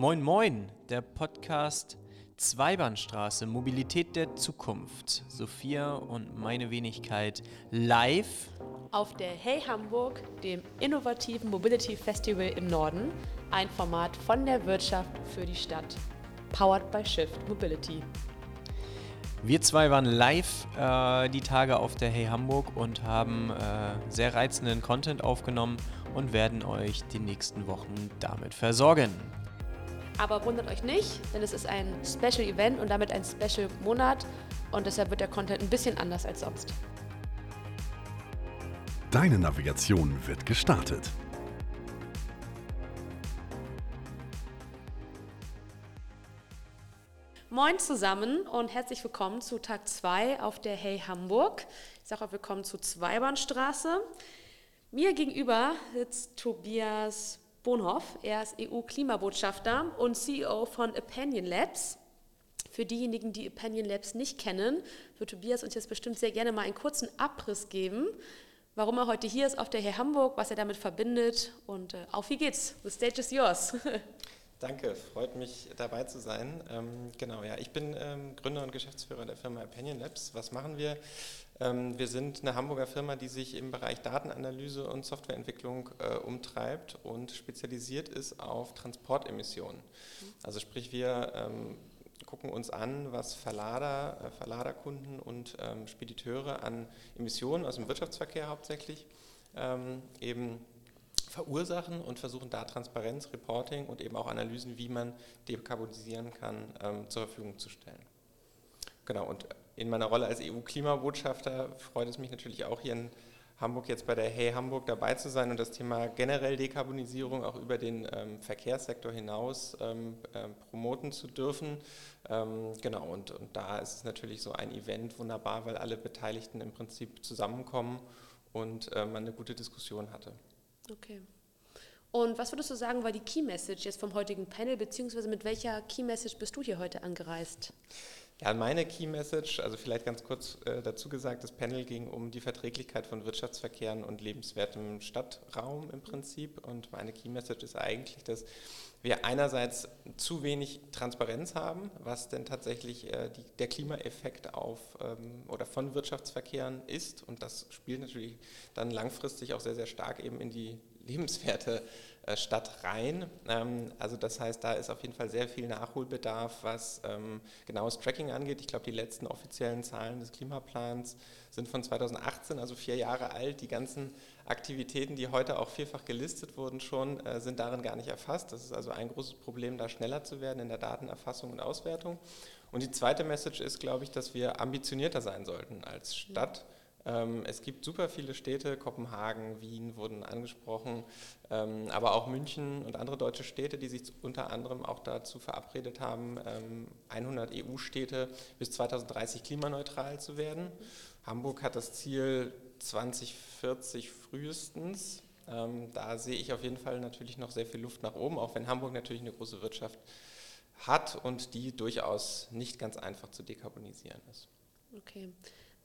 Moin Moin, der Podcast Zweibahnstraße, Mobilität der Zukunft. Sophia und meine Wenigkeit live auf der Hey Hamburg, dem innovativen Mobility Festival im Norden, ein Format von der Wirtschaft für die Stadt. Powered by Shift Mobility. Wir zwei waren live äh, die Tage auf der Hey Hamburg und haben äh, sehr reizenden Content aufgenommen und werden euch die nächsten Wochen damit versorgen. Aber wundert euch nicht, denn es ist ein Special Event und damit ein Special Monat und deshalb wird der Content ein bisschen anders als sonst. Deine Navigation wird gestartet. Moin zusammen und herzlich willkommen zu Tag 2 auf der Hey Hamburg. Ich sage auch willkommen zu Zweibahnstraße. Mir gegenüber sitzt Tobias Bonhoff. Er ist EU-Klimabotschafter und CEO von Opinion Labs. Für diejenigen, die Opinion Labs nicht kennen, wird Tobias uns jetzt bestimmt sehr gerne mal einen kurzen Abriss geben, warum er heute hier ist auf der Herr Hamburg, was er damit verbindet und äh, auf wie geht's. The stage is yours. Danke, freut mich dabei zu sein. Ähm, genau, ja, ich bin ähm, Gründer und Geschäftsführer der Firma Opinion Labs. Was machen wir? Ähm, wir sind eine Hamburger Firma, die sich im Bereich Datenanalyse und Softwareentwicklung äh, umtreibt und spezialisiert ist auf Transportemissionen. Also sprich, wir ähm, gucken uns an, was Verlader, äh, Verladerkunden und ähm, Spediteure an Emissionen aus dem Wirtschaftsverkehr hauptsächlich eben verursachen und versuchen da Transparenz, Reporting und eben auch Analysen, wie man dekarbonisieren kann, zur Verfügung zu stellen. Genau, und in meiner Rolle als EU-Klimabotschafter freut es mich natürlich auch hier in Hamburg jetzt bei der Hey Hamburg dabei zu sein und das Thema generell Dekarbonisierung auch über den ähm, Verkehrssektor hinaus ähm, ähm, promoten zu dürfen. Ähm, genau, und, und da ist es natürlich so ein Event wunderbar, weil alle Beteiligten im Prinzip zusammenkommen und äh, man eine gute Diskussion hatte. Okay. Und was würdest du sagen, war die Key Message jetzt vom heutigen Panel, beziehungsweise mit welcher Key Message bist du hier heute angereist? Ja, meine Key Message, also vielleicht ganz kurz äh, dazu gesagt, das Panel ging um die Verträglichkeit von Wirtschaftsverkehren und lebenswertem Stadtraum im Prinzip. Und meine Key Message ist eigentlich, dass wir einerseits zu wenig Transparenz haben, was denn tatsächlich äh, die, der Klimaeffekt auf ähm, oder von Wirtschaftsverkehren ist. Und das spielt natürlich dann langfristig auch sehr, sehr stark eben in die lebenswerte äh, Stadt rein. Ähm, also das heißt, da ist auf jeden Fall sehr viel Nachholbedarf, was ähm, genaues Tracking angeht. Ich glaube, die letzten offiziellen Zahlen des Klimaplans sind von 2018, also vier Jahre alt. Die ganzen Aktivitäten, die heute auch vielfach gelistet wurden schon, äh, sind darin gar nicht erfasst. Das ist also ein großes Problem, da schneller zu werden in der Datenerfassung und Auswertung. Und die zweite Message ist, glaube ich, dass wir ambitionierter sein sollten als Stadt. Ähm, es gibt super viele Städte, Kopenhagen, Wien wurden angesprochen, ähm, aber auch München und andere deutsche Städte, die sich unter anderem auch dazu verabredet haben, 100 ähm, EU-Städte bis 2030 klimaneutral zu werden. Hamburg hat das Ziel 2040 frühestens. Da sehe ich auf jeden Fall natürlich noch sehr viel Luft nach oben, auch wenn Hamburg natürlich eine große Wirtschaft hat und die durchaus nicht ganz einfach zu dekarbonisieren ist. Okay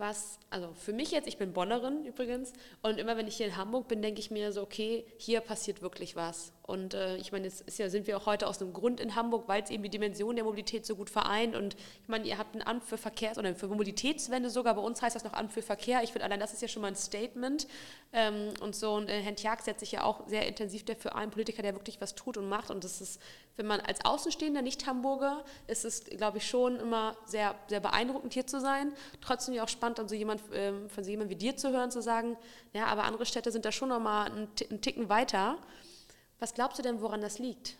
was, also für mich jetzt, ich bin Bonnerin übrigens, und immer wenn ich hier in Hamburg bin, denke ich mir so, okay, hier passiert wirklich was. Und äh, ich meine, jetzt ja, sind wir auch heute aus einem Grund in Hamburg, weil es eben die Dimension der Mobilität so gut vereint. Und ich meine, ihr habt ein Amt für Verkehrs- oder für Mobilitätswende sogar, bei uns heißt das noch Amt für Verkehr. Ich finde, allein das ist ja schon mal ein Statement. Ähm, und so, und äh, Herrn Tjag setzt sich ja auch sehr intensiv dafür ein, Politiker, der wirklich was tut und macht. Und das ist, wenn man als Außenstehender, nicht Hamburger, ist es, glaube ich, schon immer sehr, sehr beeindruckend, hier zu sein. Trotzdem ja auch spannend, dann so jemand, ähm, von so jemandem wie dir zu hören, zu sagen, ja, aber andere Städte sind da schon noch mal einen, einen Ticken weiter. Was glaubst du denn, woran das liegt?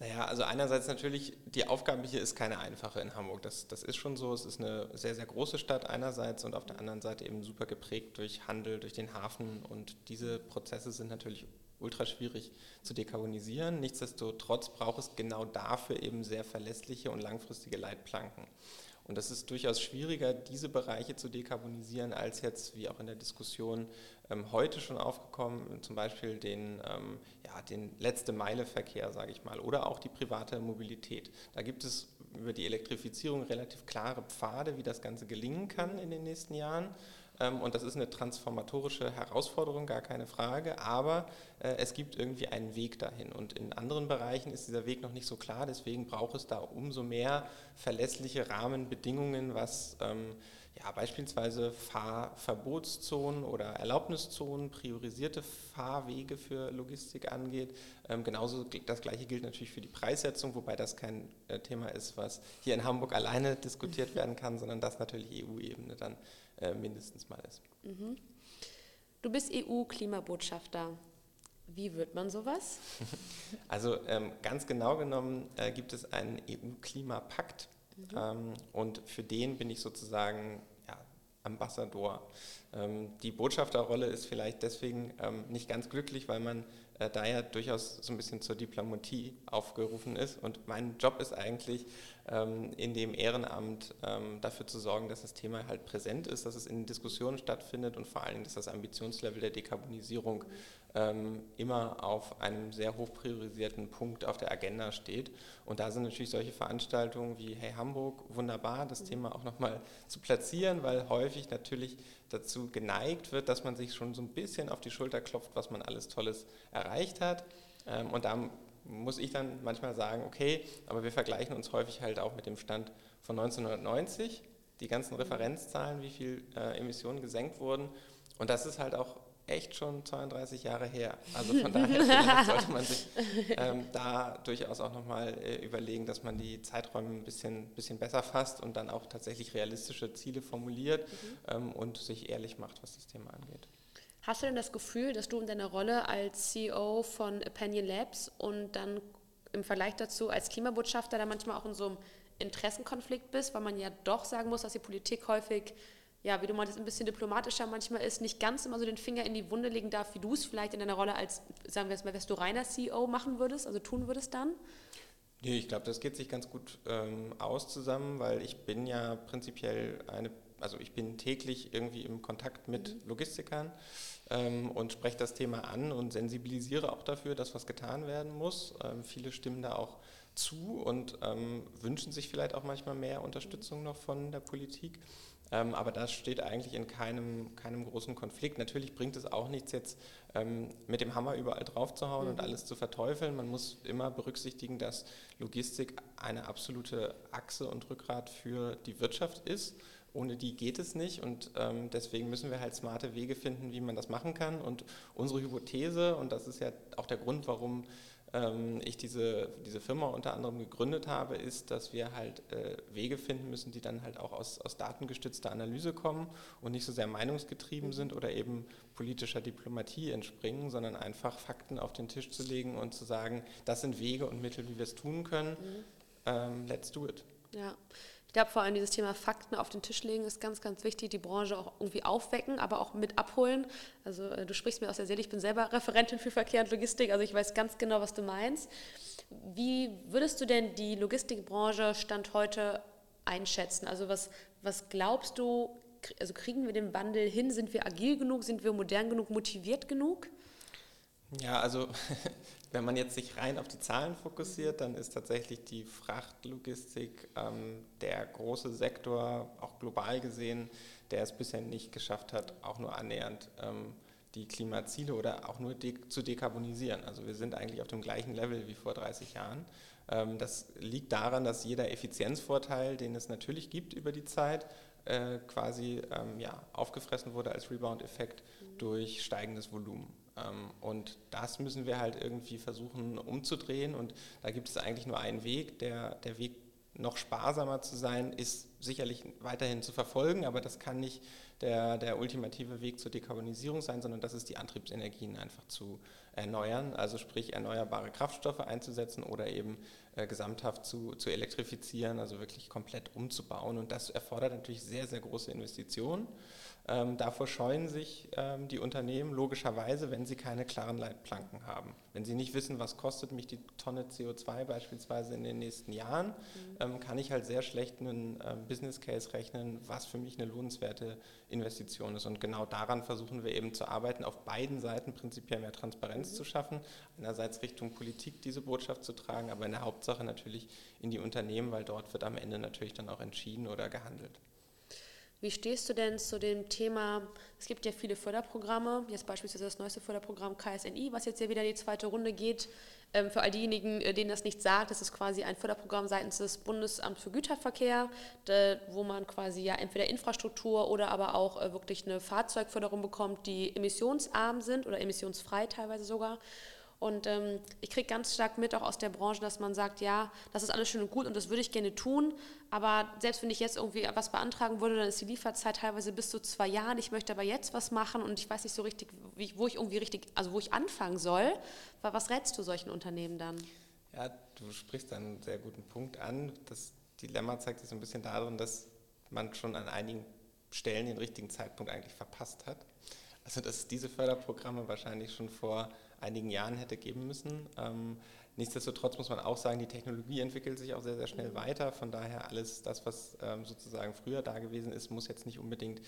Naja, also einerseits natürlich, die Aufgabe hier ist keine einfache in Hamburg. Das, das ist schon so. Es ist eine sehr, sehr große Stadt einerseits und auf der anderen Seite eben super geprägt durch Handel, durch den Hafen. Und diese Prozesse sind natürlich ultra schwierig zu dekarbonisieren. Nichtsdestotrotz braucht es genau dafür eben sehr verlässliche und langfristige Leitplanken. Und das ist durchaus schwieriger, diese Bereiche zu dekarbonisieren, als jetzt, wie auch in der Diskussion ähm, heute schon aufgekommen, zum Beispiel den, ähm, ja, den Letzte-Meile-Verkehr, sage ich mal, oder auch die private Mobilität. Da gibt es über die Elektrifizierung relativ klare Pfade, wie das Ganze gelingen kann in den nächsten Jahren. Ähm, und das ist eine transformatorische Herausforderung, gar keine Frage. Aber äh, es gibt irgendwie einen Weg dahin. Und in anderen Bereichen ist dieser Weg noch nicht so klar. Deswegen braucht es da umso mehr verlässliche Rahmenbedingungen, was ähm, ja, beispielsweise Fahrverbotszonen oder Erlaubniszonen, priorisierte Fahrwege für Logistik angeht. Ähm, genauso das gleiche gilt natürlich für die Preissetzung, wobei das kein äh, Thema ist, was hier in Hamburg alleine diskutiert werden kann, sondern das natürlich EU-Ebene dann äh, mindestens mal ist. Mhm. Du bist EU-Klimabotschafter. Wie wird man sowas? Also ähm, ganz genau genommen äh, gibt es einen EU-Klimapakt Mhm. Ähm, und für den bin ich sozusagen ja, Ambassador. Ähm, die Botschafterrolle ist vielleicht deswegen ähm, nicht ganz glücklich, weil man äh, da ja durchaus so ein bisschen zur Diplomatie aufgerufen ist. Und mein Job ist eigentlich, ähm, in dem Ehrenamt ähm, dafür zu sorgen, dass das Thema halt präsent ist, dass es in Diskussionen stattfindet und vor allen Dingen, dass das Ambitionslevel der Dekarbonisierung ähm, immer auf einem sehr hoch priorisierten Punkt auf der Agenda steht. Und da sind natürlich solche Veranstaltungen wie Hey Hamburg wunderbar, das Thema auch nochmal zu platzieren, weil häufig natürlich dazu geneigt wird, dass man sich schon so ein bisschen auf die Schulter klopft, was man alles Tolles erreicht hat. Ähm, und da muss ich dann manchmal sagen, okay, aber wir vergleichen uns häufig halt auch mit dem Stand von 1990, die ganzen Referenzzahlen, wie viel äh, Emissionen gesenkt wurden. Und das ist halt auch echt schon 32 Jahre her. Also von daher sollte man sich ähm, da durchaus auch nochmal äh, überlegen, dass man die Zeiträume ein bisschen, bisschen besser fasst und dann auch tatsächlich realistische Ziele formuliert mhm. ähm, und sich ehrlich macht, was das Thema angeht. Hast du denn das Gefühl, dass du in deiner Rolle als CEO von Opinion Labs und dann im Vergleich dazu als Klimabotschafter da manchmal auch in so einem Interessenkonflikt bist, weil man ja doch sagen muss, dass die Politik häufig ja, wie du meintest, ein bisschen diplomatischer manchmal ist, nicht ganz immer so den Finger in die Wunde legen darf, wie du es vielleicht in deiner Rolle als, sagen wir es mal, wärst du reiner CEO machen würdest, also tun würdest dann? Nee, ich glaube, das geht sich ganz gut ähm, aus zusammen, weil ich bin ja prinzipiell eine, also ich bin täglich irgendwie im Kontakt mit mhm. Logistikern ähm, und spreche das Thema an und sensibilisiere auch dafür, dass was getan werden muss. Ähm, viele stimmen da auch zu und ähm, wünschen sich vielleicht auch manchmal mehr Unterstützung noch von der Politik. Ähm, aber das steht eigentlich in keinem, keinem großen Konflikt. Natürlich bringt es auch nichts, jetzt ähm, mit dem Hammer überall drauf zu hauen mhm. und alles zu verteufeln. Man muss immer berücksichtigen, dass Logistik eine absolute Achse und Rückgrat für die Wirtschaft ist. Ohne die geht es nicht und ähm, deswegen müssen wir halt smarte Wege finden, wie man das machen kann. Und unsere Hypothese, und das ist ja auch der Grund, warum ich diese, diese Firma unter anderem gegründet habe, ist, dass wir halt äh, Wege finden müssen, die dann halt auch aus, aus datengestützter Analyse kommen und nicht so sehr meinungsgetrieben sind oder eben politischer Diplomatie entspringen, sondern einfach Fakten auf den Tisch zu legen und zu sagen, das sind Wege und Mittel, wie wir es tun können. Mhm. Ähm, let's do it. Ja glaube vor allem dieses Thema Fakten auf den Tisch legen ist ganz, ganz wichtig, die Branche auch irgendwie aufwecken, aber auch mit abholen. Also äh, du sprichst mir aus der Seele, ich bin selber Referentin für Verkehr und Logistik, also ich weiß ganz genau, was du meinst. Wie würdest du denn die Logistikbranche Stand heute einschätzen? Also was, was glaubst du, also kriegen wir den Wandel hin? Sind wir agil genug? Sind wir modern genug? Motiviert genug? Ja, also wenn man jetzt sich rein auf die Zahlen fokussiert, dann ist tatsächlich die Frachtlogistik ähm, der große Sektor, auch global gesehen, der es bisher nicht geschafft hat, auch nur annähernd ähm, die Klimaziele oder auch nur de zu dekarbonisieren. Also wir sind eigentlich auf dem gleichen Level wie vor 30 Jahren. Ähm, das liegt daran, dass jeder Effizienzvorteil, den es natürlich gibt über die Zeit, äh, quasi ähm, ja, aufgefressen wurde als Rebound-Effekt durch steigendes Volumen. Ähm, und das müssen wir halt irgendwie versuchen umzudrehen. Und da gibt es eigentlich nur einen Weg. Der, der Weg, noch sparsamer zu sein, ist sicherlich weiterhin zu verfolgen, aber das kann nicht der, der ultimative Weg zur Dekarbonisierung sein, sondern das ist die Antriebsenergien einfach zu erneuern, also sprich erneuerbare Kraftstoffe einzusetzen oder eben äh, gesamthaft zu, zu elektrifizieren, also wirklich komplett umzubauen. Und das erfordert natürlich sehr, sehr große Investitionen. Ähm, davor scheuen sich ähm, die Unternehmen logischerweise, wenn sie keine klaren Leitplanken haben. Wenn sie nicht wissen, was kostet mich die Tonne CO2 beispielsweise in den nächsten Jahren, mhm. ähm, kann ich halt sehr schlecht einen Business Case rechnen, was für mich eine lohnenswerte Investition ist. Und genau daran versuchen wir eben zu arbeiten, auf beiden Seiten prinzipiell mehr Transparenz mhm. zu schaffen. Einerseits Richtung Politik diese Botschaft zu tragen, aber in der Hauptsache natürlich in die Unternehmen, weil dort wird am Ende natürlich dann auch entschieden oder gehandelt. Wie stehst du denn zu dem Thema, es gibt ja viele Förderprogramme, jetzt beispielsweise das neueste Förderprogramm KSNI, was jetzt ja wieder in die zweite Runde geht. Ähm, für all diejenigen, äh, denen das nicht sagt, das ist quasi ein Förderprogramm seitens des Bundesamts für Güterverkehr, wo man quasi ja entweder Infrastruktur oder aber auch äh, wirklich eine Fahrzeugförderung bekommt, die emissionsarm sind oder emissionsfrei teilweise sogar. Und ähm, ich kriege ganz stark mit, auch aus der Branche, dass man sagt, ja, das ist alles schön und gut und das würde ich gerne tun, aber selbst wenn ich jetzt irgendwie was beantragen würde, dann ist die Lieferzeit teilweise bis zu zwei Jahren. Ich möchte aber jetzt was machen und ich weiß nicht so richtig, wie, wo ich irgendwie richtig, also wo ich anfangen soll. Was rätst du solchen Unternehmen dann? Ja, du sprichst einen sehr guten Punkt an. Das Dilemma zeigt sich so ein bisschen darin, dass man schon an einigen Stellen den richtigen Zeitpunkt eigentlich verpasst hat. Also dass diese Förderprogramme wahrscheinlich schon vor einigen Jahren hätte geben müssen. Ähm, nichtsdestotrotz muss man auch sagen, die Technologie entwickelt sich auch sehr, sehr schnell weiter. Von daher alles das, was ähm, sozusagen früher da gewesen ist, muss jetzt nicht unbedingt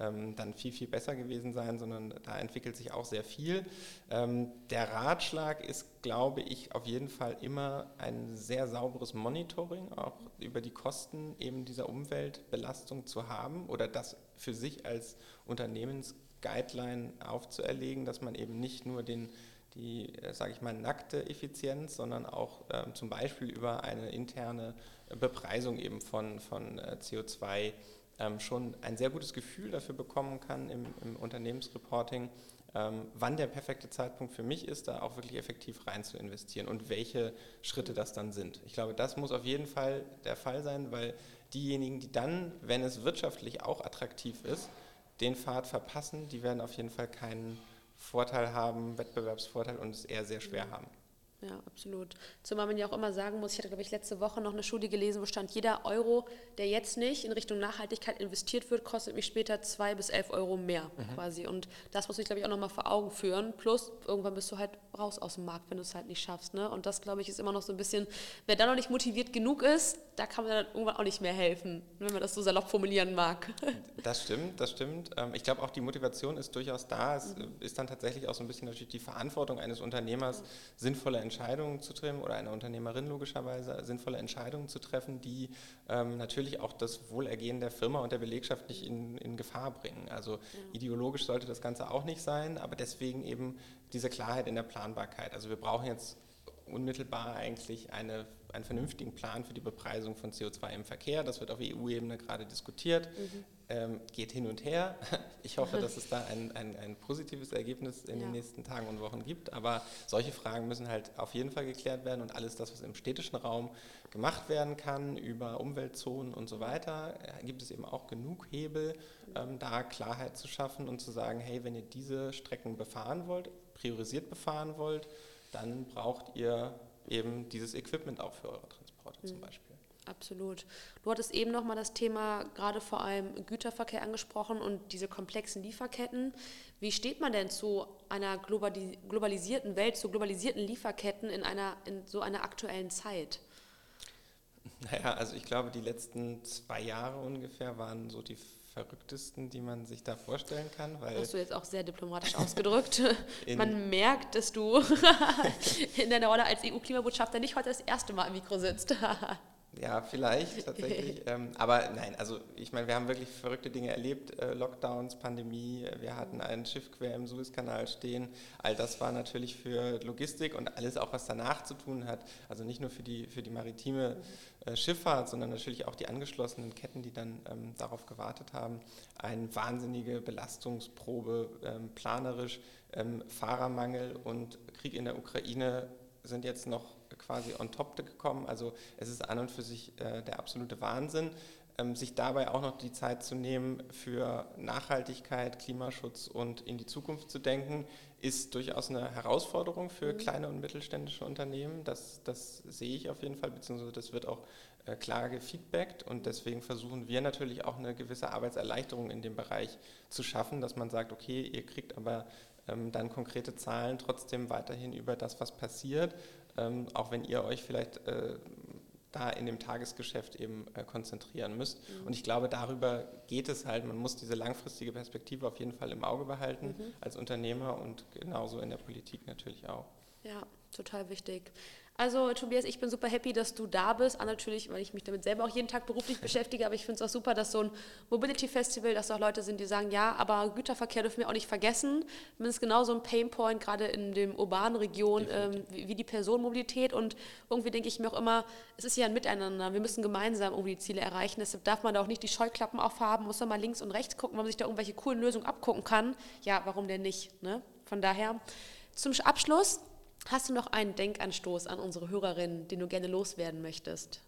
ähm, dann viel, viel besser gewesen sein, sondern da entwickelt sich auch sehr viel. Der Ratschlag ist, glaube ich, auf jeden Fall immer ein sehr sauberes Monitoring, auch über die Kosten eben dieser Umweltbelastung zu haben oder das für sich als Unternehmensguideline aufzuerlegen, dass man eben nicht nur den die, äh, sage ich mal, nackte Effizienz, sondern auch ähm, zum Beispiel über eine interne Bepreisung eben von, von äh, CO2 ähm, schon ein sehr gutes Gefühl dafür bekommen kann im, im Unternehmensreporting, ähm, wann der perfekte Zeitpunkt für mich ist, da auch wirklich effektiv rein zu investieren und welche Schritte das dann sind. Ich glaube, das muss auf jeden Fall der Fall sein, weil diejenigen, die dann, wenn es wirtschaftlich auch attraktiv ist, den Pfad verpassen, die werden auf jeden Fall keinen Vorteil haben, Wettbewerbsvorteil und es eher sehr schwer haben. Ja, absolut. Zumal man ja auch immer sagen muss, ich hatte, glaube ich, letzte Woche noch eine Studie gelesen, wo stand, jeder Euro, der jetzt nicht in Richtung Nachhaltigkeit investiert wird, kostet mich später zwei bis elf Euro mehr mhm. quasi. Und das muss ich, glaube ich, auch nochmal vor Augen führen. Plus, irgendwann bist du halt raus aus dem Markt, wenn du es halt nicht schaffst. Ne? Und das, glaube ich, ist immer noch so ein bisschen, wer da noch nicht motiviert genug ist, da kann man dann irgendwann auch nicht mehr helfen, wenn man das so salopp formulieren mag. Das stimmt, das stimmt. Ähm, ich glaube auch die Motivation ist durchaus da. Es mhm. ist dann tatsächlich auch so ein bisschen natürlich die Verantwortung eines Unternehmers, sinnvolle Entscheidungen zu treffen oder einer Unternehmerin logischerweise sinnvolle Entscheidungen zu treffen, die ähm, natürlich auch das Wohlergehen der Firma und der Belegschaft nicht in, in Gefahr bringen. Also mhm. ideologisch sollte das Ganze auch nicht sein, aber deswegen eben diese Klarheit in der Planbarkeit. Also wir brauchen jetzt unmittelbar eigentlich eine, einen vernünftigen Plan für die Bepreisung von CO2 im Verkehr. Das wird auf EU-Ebene gerade diskutiert, mhm. ähm, geht hin und her. Ich hoffe, dass es da ein, ein, ein positives Ergebnis in ja. den nächsten Tagen und Wochen gibt. Aber solche Fragen müssen halt auf jeden Fall geklärt werden und alles das, was im städtischen Raum gemacht werden kann, über Umweltzonen und so weiter, äh, gibt es eben auch genug Hebel, ähm, da Klarheit zu schaffen und zu sagen, hey, wenn ihr diese Strecken befahren wollt, priorisiert befahren wollt, dann braucht ihr eben dieses Equipment auch für eure Transporte mhm. zum Beispiel. Absolut. Du hattest eben noch mal das Thema gerade vor allem Güterverkehr angesprochen und diese komplexen Lieferketten. Wie steht man denn zu einer globalisierten Welt, zu globalisierten Lieferketten in, einer, in so einer aktuellen Zeit? Naja, also ich glaube, die letzten zwei Jahre ungefähr waren so die verrücktesten, die man sich da vorstellen kann. Weil Hast du jetzt auch sehr diplomatisch ausgedrückt. man merkt, dass du in deiner Rolle als EU-Klimabotschafter nicht heute das erste Mal im Mikro sitzt. Ja, vielleicht tatsächlich. ähm, aber nein, also ich meine, wir haben wirklich verrückte Dinge erlebt. Äh, Lockdowns, Pandemie, wir hatten ein Schiff quer im Suezkanal stehen. All das war natürlich für Logistik und alles auch, was danach zu tun hat. Also nicht nur für die, für die maritime äh, Schifffahrt, sondern natürlich auch die angeschlossenen Ketten, die dann ähm, darauf gewartet haben. Eine wahnsinnige Belastungsprobe, ähm, planerisch. Ähm, Fahrermangel und Krieg in der Ukraine sind jetzt noch quasi on top gekommen. Also es ist an und für sich äh, der absolute Wahnsinn, ähm, sich dabei auch noch die Zeit zu nehmen für Nachhaltigkeit, Klimaschutz und in die Zukunft zu denken, ist durchaus eine Herausforderung für mhm. kleine und mittelständische Unternehmen. Das, das sehe ich auf jeden Fall, beziehungsweise das wird auch äh, klar gefeedbackt und deswegen versuchen wir natürlich auch eine gewisse Arbeitserleichterung in dem Bereich zu schaffen, dass man sagt, okay, ihr kriegt aber ähm, dann konkrete Zahlen trotzdem weiterhin über das, was passiert ähm, auch wenn ihr euch vielleicht äh, da in dem Tagesgeschäft eben äh, konzentrieren müsst. Mhm. Und ich glaube, darüber geht es halt. Man muss diese langfristige Perspektive auf jeden Fall im Auge behalten mhm. als Unternehmer und genauso in der Politik natürlich auch. Ja, total wichtig. Also Tobias, ich bin super happy, dass du da bist. Ah, natürlich, weil ich mich damit selber auch jeden Tag beruflich beschäftige, aber ich finde es auch super, dass so ein Mobility Festival, dass auch Leute sind, die sagen, ja, aber Güterverkehr dürfen wir auch nicht vergessen. Das ist genauso ein Painpoint, gerade in den urbanen Regionen, ähm, wie, wie, die Personenmobilität. Und irgendwie denke ich mir auch immer, es ist ja ein Miteinander. Wir müssen gemeinsam irgendwie die Ziele erreichen. Deshalb darf man da auch nicht die Scheuklappen aufhaben, muss man mal links und rechts gucken, wenn man sich da irgendwelche coolen Lösungen abgucken kann. Ja, warum denn nicht? Ne? Von daher, zum Abschluss Hast du noch einen Denkanstoß an unsere Hörerinnen, den du gerne loswerden möchtest?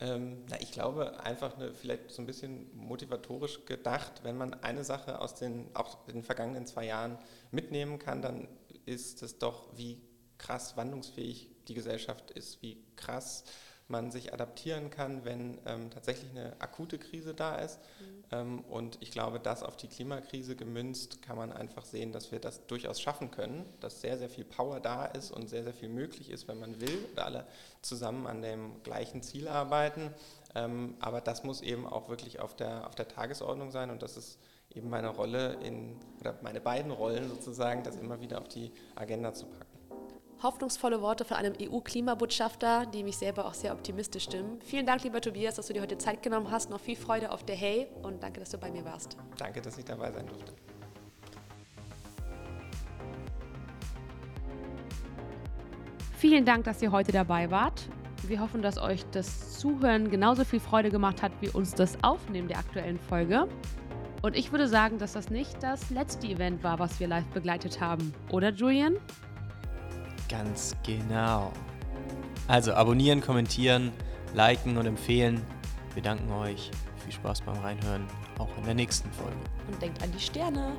Ähm, na, ich glaube, einfach eine, vielleicht so ein bisschen motivatorisch gedacht, wenn man eine Sache aus den, auch den vergangenen zwei Jahren mitnehmen kann, dann ist es doch, wie krass wandlungsfähig die Gesellschaft ist, wie krass man sich adaptieren kann, wenn ähm, tatsächlich eine akute Krise da ist. Mhm. Ähm, und ich glaube, das auf die Klimakrise gemünzt, kann man einfach sehen, dass wir das durchaus schaffen können, dass sehr, sehr viel Power da ist und sehr, sehr viel möglich ist, wenn man will und alle zusammen an dem gleichen Ziel arbeiten. Ähm, aber das muss eben auch wirklich auf der, auf der Tagesordnung sein und das ist eben meine Rolle in, oder meine beiden Rollen sozusagen, das immer wieder auf die Agenda zu packen hoffnungsvolle Worte von einem EU-Klimabotschafter, die mich selber auch sehr optimistisch stimmen. Vielen Dank, lieber Tobias, dass du dir heute Zeit genommen hast. Noch viel Freude auf der Hey und danke, dass du bei mir warst. Danke, dass ich dabei sein durfte. Vielen Dank, dass ihr heute dabei wart. Wir hoffen, dass euch das Zuhören genauso viel Freude gemacht hat wie uns das Aufnehmen der aktuellen Folge. Und ich würde sagen, dass das nicht das letzte Event war, was wir live begleitet haben. Oder, Julian? Ganz genau. Also abonnieren, kommentieren, liken und empfehlen. Wir danken euch. Viel Spaß beim Reinhören, auch in der nächsten Folge. Und denkt an die Sterne.